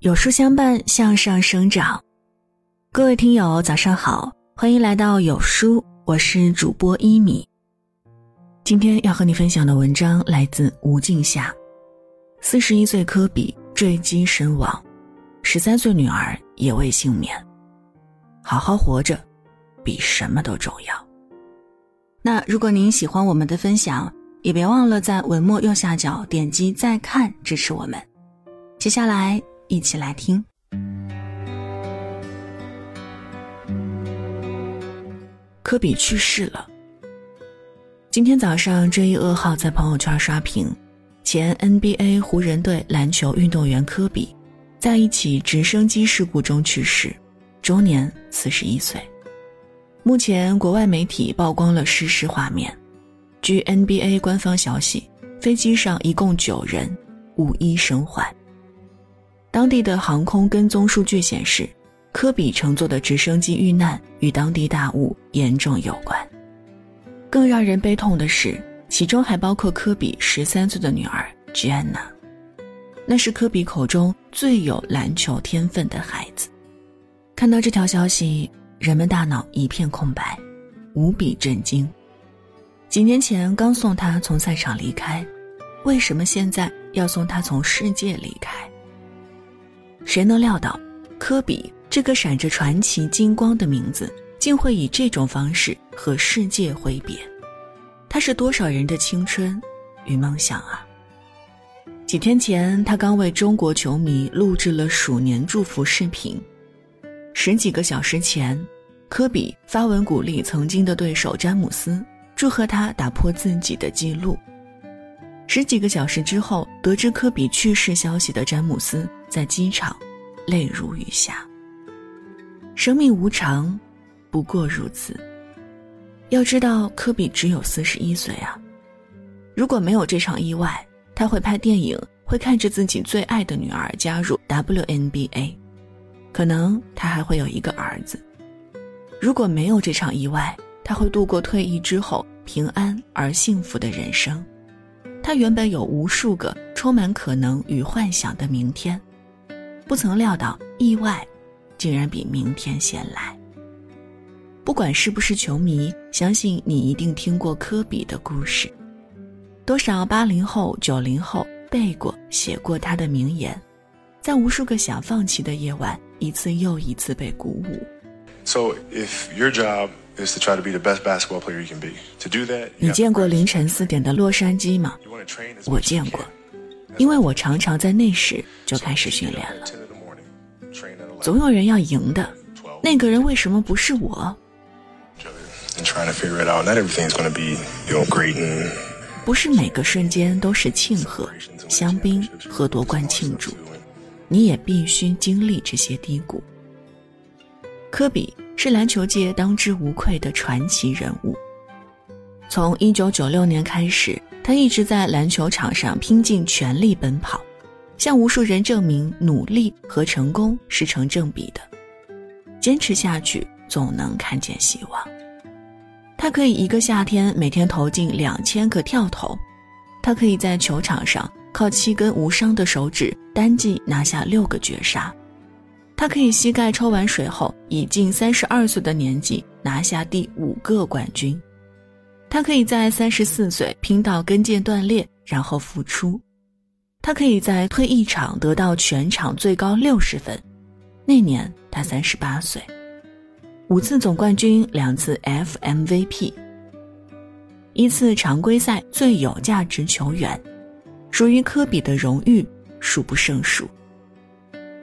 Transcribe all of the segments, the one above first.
有书相伴，向上生长。各位听友，早上好，欢迎来到有书，我是主播一米。今天要和你分享的文章来自吴静夏。四十一岁科比坠机身亡，十三岁女儿也未幸免。好好活着，比什么都重要。那如果您喜欢我们的分享，也别忘了在文末右下角点击再看支持我们。接下来。一起来听。科比去世了。今天早上，这一噩耗在朋友圈刷屏。前 NBA 湖人队篮球运动员科比，在一起直升机事故中去世，终年四十一岁。目前，国外媒体曝光了失事画面。据 NBA 官方消息，飞机上一共九人，无一生还。当地的航空跟踪数据显示，科比乘坐的直升机遇难与当地大雾严重有关。更让人悲痛的是，其中还包括科比十三岁的女儿 Jenna，那是科比口中最有篮球天分的孩子。看到这条消息，人们大脑一片空白，无比震惊。几年前刚送他从赛场离开，为什么现在要送他从世界离开？谁能料到，科比这个闪着传奇金光的名字，竟会以这种方式和世界挥别？他是多少人的青春与梦想啊！几天前，他刚为中国球迷录制了鼠年祝福视频。十几个小时前，科比发文鼓励曾经的对手詹姆斯，祝贺他打破自己的记录。十几个小时之后，得知科比去世消息的詹姆斯在机场泪如雨下。生命无常，不过如此。要知道，科比只有四十一岁啊！如果没有这场意外，他会拍电影，会看着自己最爱的女儿加入 WNBA，可能他还会有一个儿子。如果没有这场意外，他会度过退役之后平安而幸福的人生。他原本有无数个充满可能与幻想的明天，不曾料到意外，竟然比明天先来。不管是不是球迷，相信你一定听过科比的故事。多少八零后、九零后背过、写过他的名言，在无数个想放弃的夜晚，一次又一次被鼓舞。So if your job is to try to be the best basketball player you can be, to do that, 你见过凌晨四点的洛杉矶吗？我见过，因为我常常在那时就开始训练了。总有人要赢的，那个人为什么不是我？不是每个瞬间都是庆贺、香槟和夺冠庆祝，你也必须经历这些低谷。科比。是篮球界当之无愧的传奇人物。从一九九六年开始，他一直在篮球场上拼尽全力奔跑，向无数人证明努力和成功是成正比的。坚持下去，总能看见希望。他可以一个夏天每天投进两千个跳投，他可以在球场上靠七根无伤的手指单季拿下六个绝杀。他可以膝盖抽完水后，以近三十二岁的年纪拿下第五个冠军。他可以在三十四岁拼到跟腱断裂，然后复出。他可以在退役场得到全场最高六十分，那年他三十八岁。五次总冠军，两次 FMVP，一次常规赛最有价值球员，属于科比的荣誉数不胜数。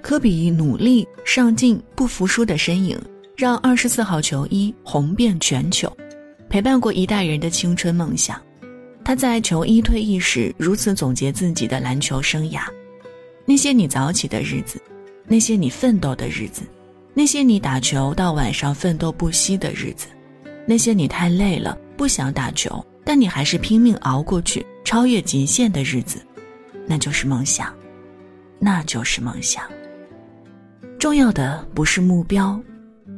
科比努力上进、不服输的身影，让二十四号球衣红遍全球，陪伴过一代人的青春梦想。他在球衣退役时如此总结自己的篮球生涯：那些你早起的日子，那些你奋斗的日子，那些你打球到晚上奋斗不息的日子，那些你太累了不想打球，但你还是拼命熬过去、超越极限的日子，那就是梦想，那就是梦想。重要的不是目标，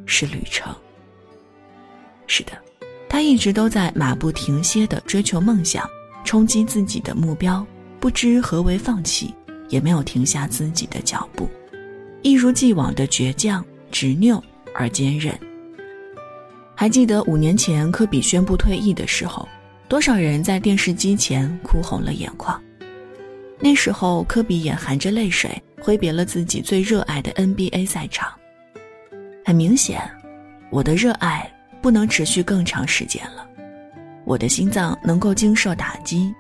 是旅程。是的，他一直都在马不停歇地追求梦想，冲击自己的目标，不知何为放弃，也没有停下自己的脚步。一如既往的倔强、执拗而坚韧。还记得五年前科比宣布退役的时候，多少人在电视机前哭红了眼眶。那时候，科比也含着泪水挥别了自己最热爱的 NBA 赛场。很明显，我的热爱不能持续更长时间了。我的心脏能够经受打击，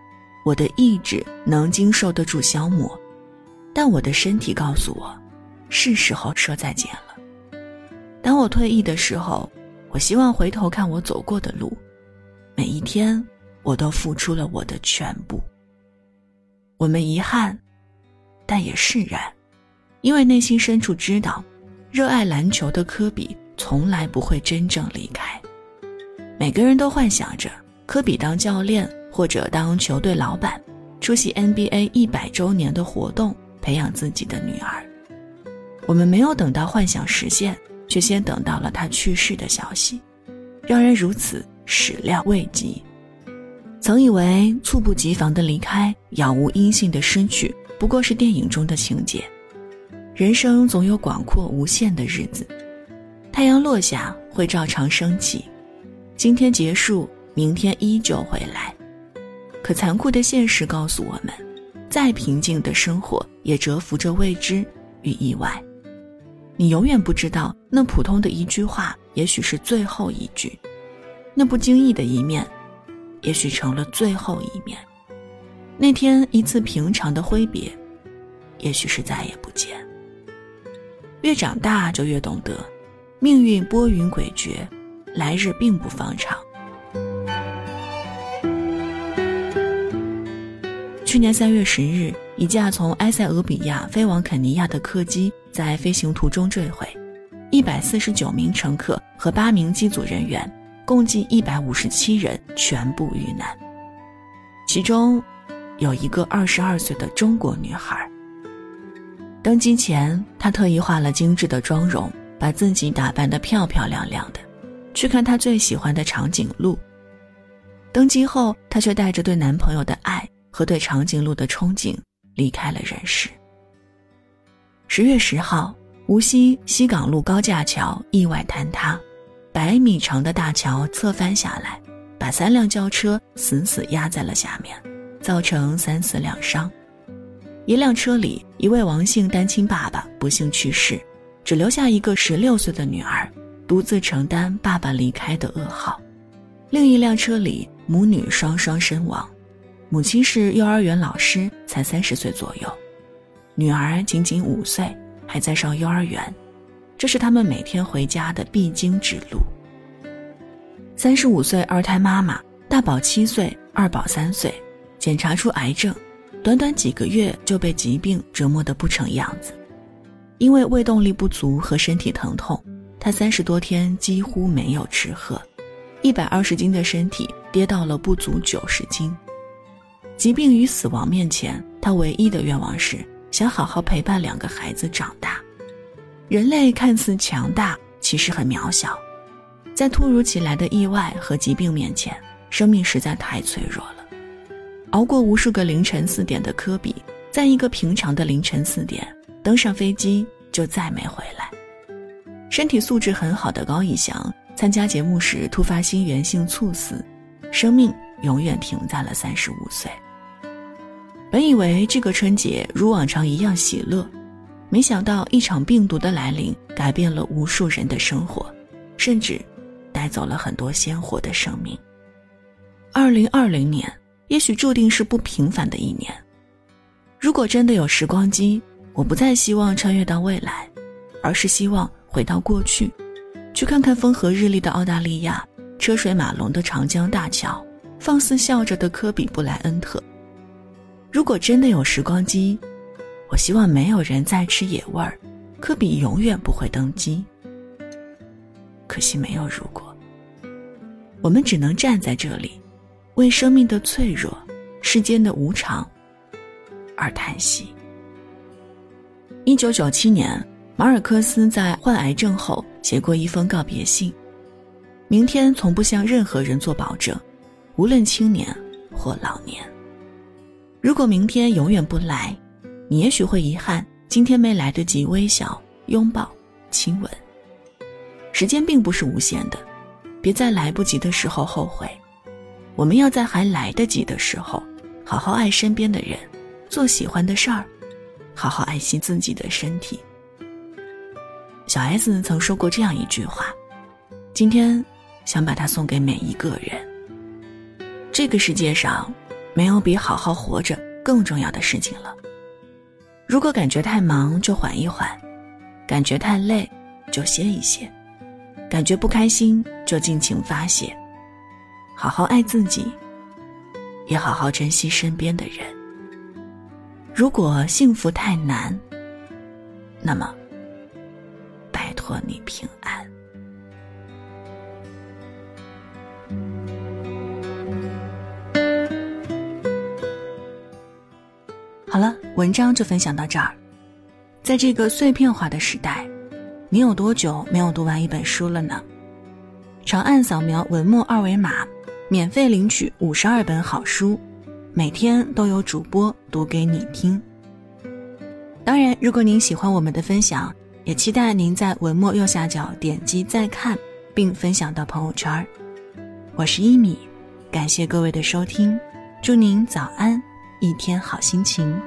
我的意志能经受得住消磨，但我的身体告诉我，是时候说再见了。当我退役的时候，我希望回头看我走过的路，每一天，我都付出了我的全部。我们遗憾，但也释然，因为内心深处知道，热爱篮球的科比从来不会真正离开。每个人都幻想着科比当教练或者当球队老板，出席 NBA 一百周年的活动，培养自己的女儿。我们没有等到幻想实现，却先等到了他去世的消息，让人如此始料未及。曾以为猝不及防的离开，杳无音信的失去，不过是电影中的情节。人生总有广阔无限的日子，太阳落下会照常升起，今天结束，明天依旧会来。可残酷的现实告诉我们，再平静的生活也蛰伏着未知与意外。你永远不知道，那普通的一句话，也许是最后一句；那不经意的一面。也许成了最后一面。那天一次平常的挥别，也许是再也不见。越长大就越懂得，命运拨云诡谲，来日并不方长。去年三月十日，一架从埃塞俄比亚飞往肯尼亚的客机在飞行途中坠毁，一百四十九名乘客和八名机组人员。共计一百五十七人全部遇难，其中有一个二十二岁的中国女孩。登机前，她特意化了精致的妆容，把自己打扮得漂漂亮亮的，去看她最喜欢的长颈鹿。登机后，她却带着对男朋友的爱和对长颈鹿的憧憬离开了人世。十月十号，无锡西港路高架桥意外坍塌。百米长的大桥侧翻下来，把三辆轿车死死压在了下面，造成三死两伤。一辆车里，一位王姓单亲爸爸不幸去世，只留下一个十六岁的女儿，独自承担爸爸离开的噩耗。另一辆车里，母女双双身亡，母亲是幼儿园老师，才三十岁左右，女儿仅仅五岁，还在上幼儿园。这是他们每天回家的必经之路。三十五岁二胎妈妈，大宝七岁，二宝三岁，检查出癌症，短短几个月就被疾病折磨得不成样子。因为胃动力不足和身体疼痛，他三十多天几乎没有吃喝，一百二十斤的身体跌到了不足九十斤。疾病与死亡面前，他唯一的愿望是想好好陪伴两个孩子长大。人类看似强大，其实很渺小，在突如其来的意外和疾病面前，生命实在太脆弱了。熬过无数个凌晨四点的科比，在一个平常的凌晨四点登上飞机，就再没回来。身体素质很好的高以翔，参加节目时突发心源性猝死，生命永远停在了三十五岁。本以为这个春节如往常一样喜乐。没想到一场病毒的来临，改变了无数人的生活，甚至带走了很多鲜活的生命。二零二零年也许注定是不平凡的一年。如果真的有时光机，我不再希望穿越到未来，而是希望回到过去，去看看风和日丽的澳大利亚，车水马龙的长江大桥，放肆笑着的科比布莱恩特。如果真的有时光机，我希望没有人再吃野味儿，科比永远不会登基。可惜没有如果，我们只能站在这里，为生命的脆弱、世间的无常而叹息。一九九七年，马尔克斯在患癌症后写过一封告别信：“明天从不向任何人做保证，无论青年或老年。如果明天永远不来。”你也许会遗憾，今天没来得及微笑，拥抱、亲吻。时间并不是无限的，别在来不及的时候后悔。我们要在还来得及的时候，好好爱身边的人，做喜欢的事儿，好好爱惜自己的身体。小 S 曾说过这样一句话，今天想把它送给每一个人。这个世界上，没有比好好活着更重要的事情了。如果感觉太忙，就缓一缓；感觉太累，就歇一歇；感觉不开心，就尽情发泄。好好爱自己，也好好珍惜身边的人。如果幸福太难，那么，拜托你平安。好了，文章就分享到这儿。在这个碎片化的时代，你有多久没有读完一本书了呢？长按扫描文末二维码，免费领取五十二本好书，每天都有主播读给你听。当然，如果您喜欢我们的分享，也期待您在文末右下角点击再看，并分享到朋友圈。我是一米，感谢各位的收听，祝您早安。一天好心情。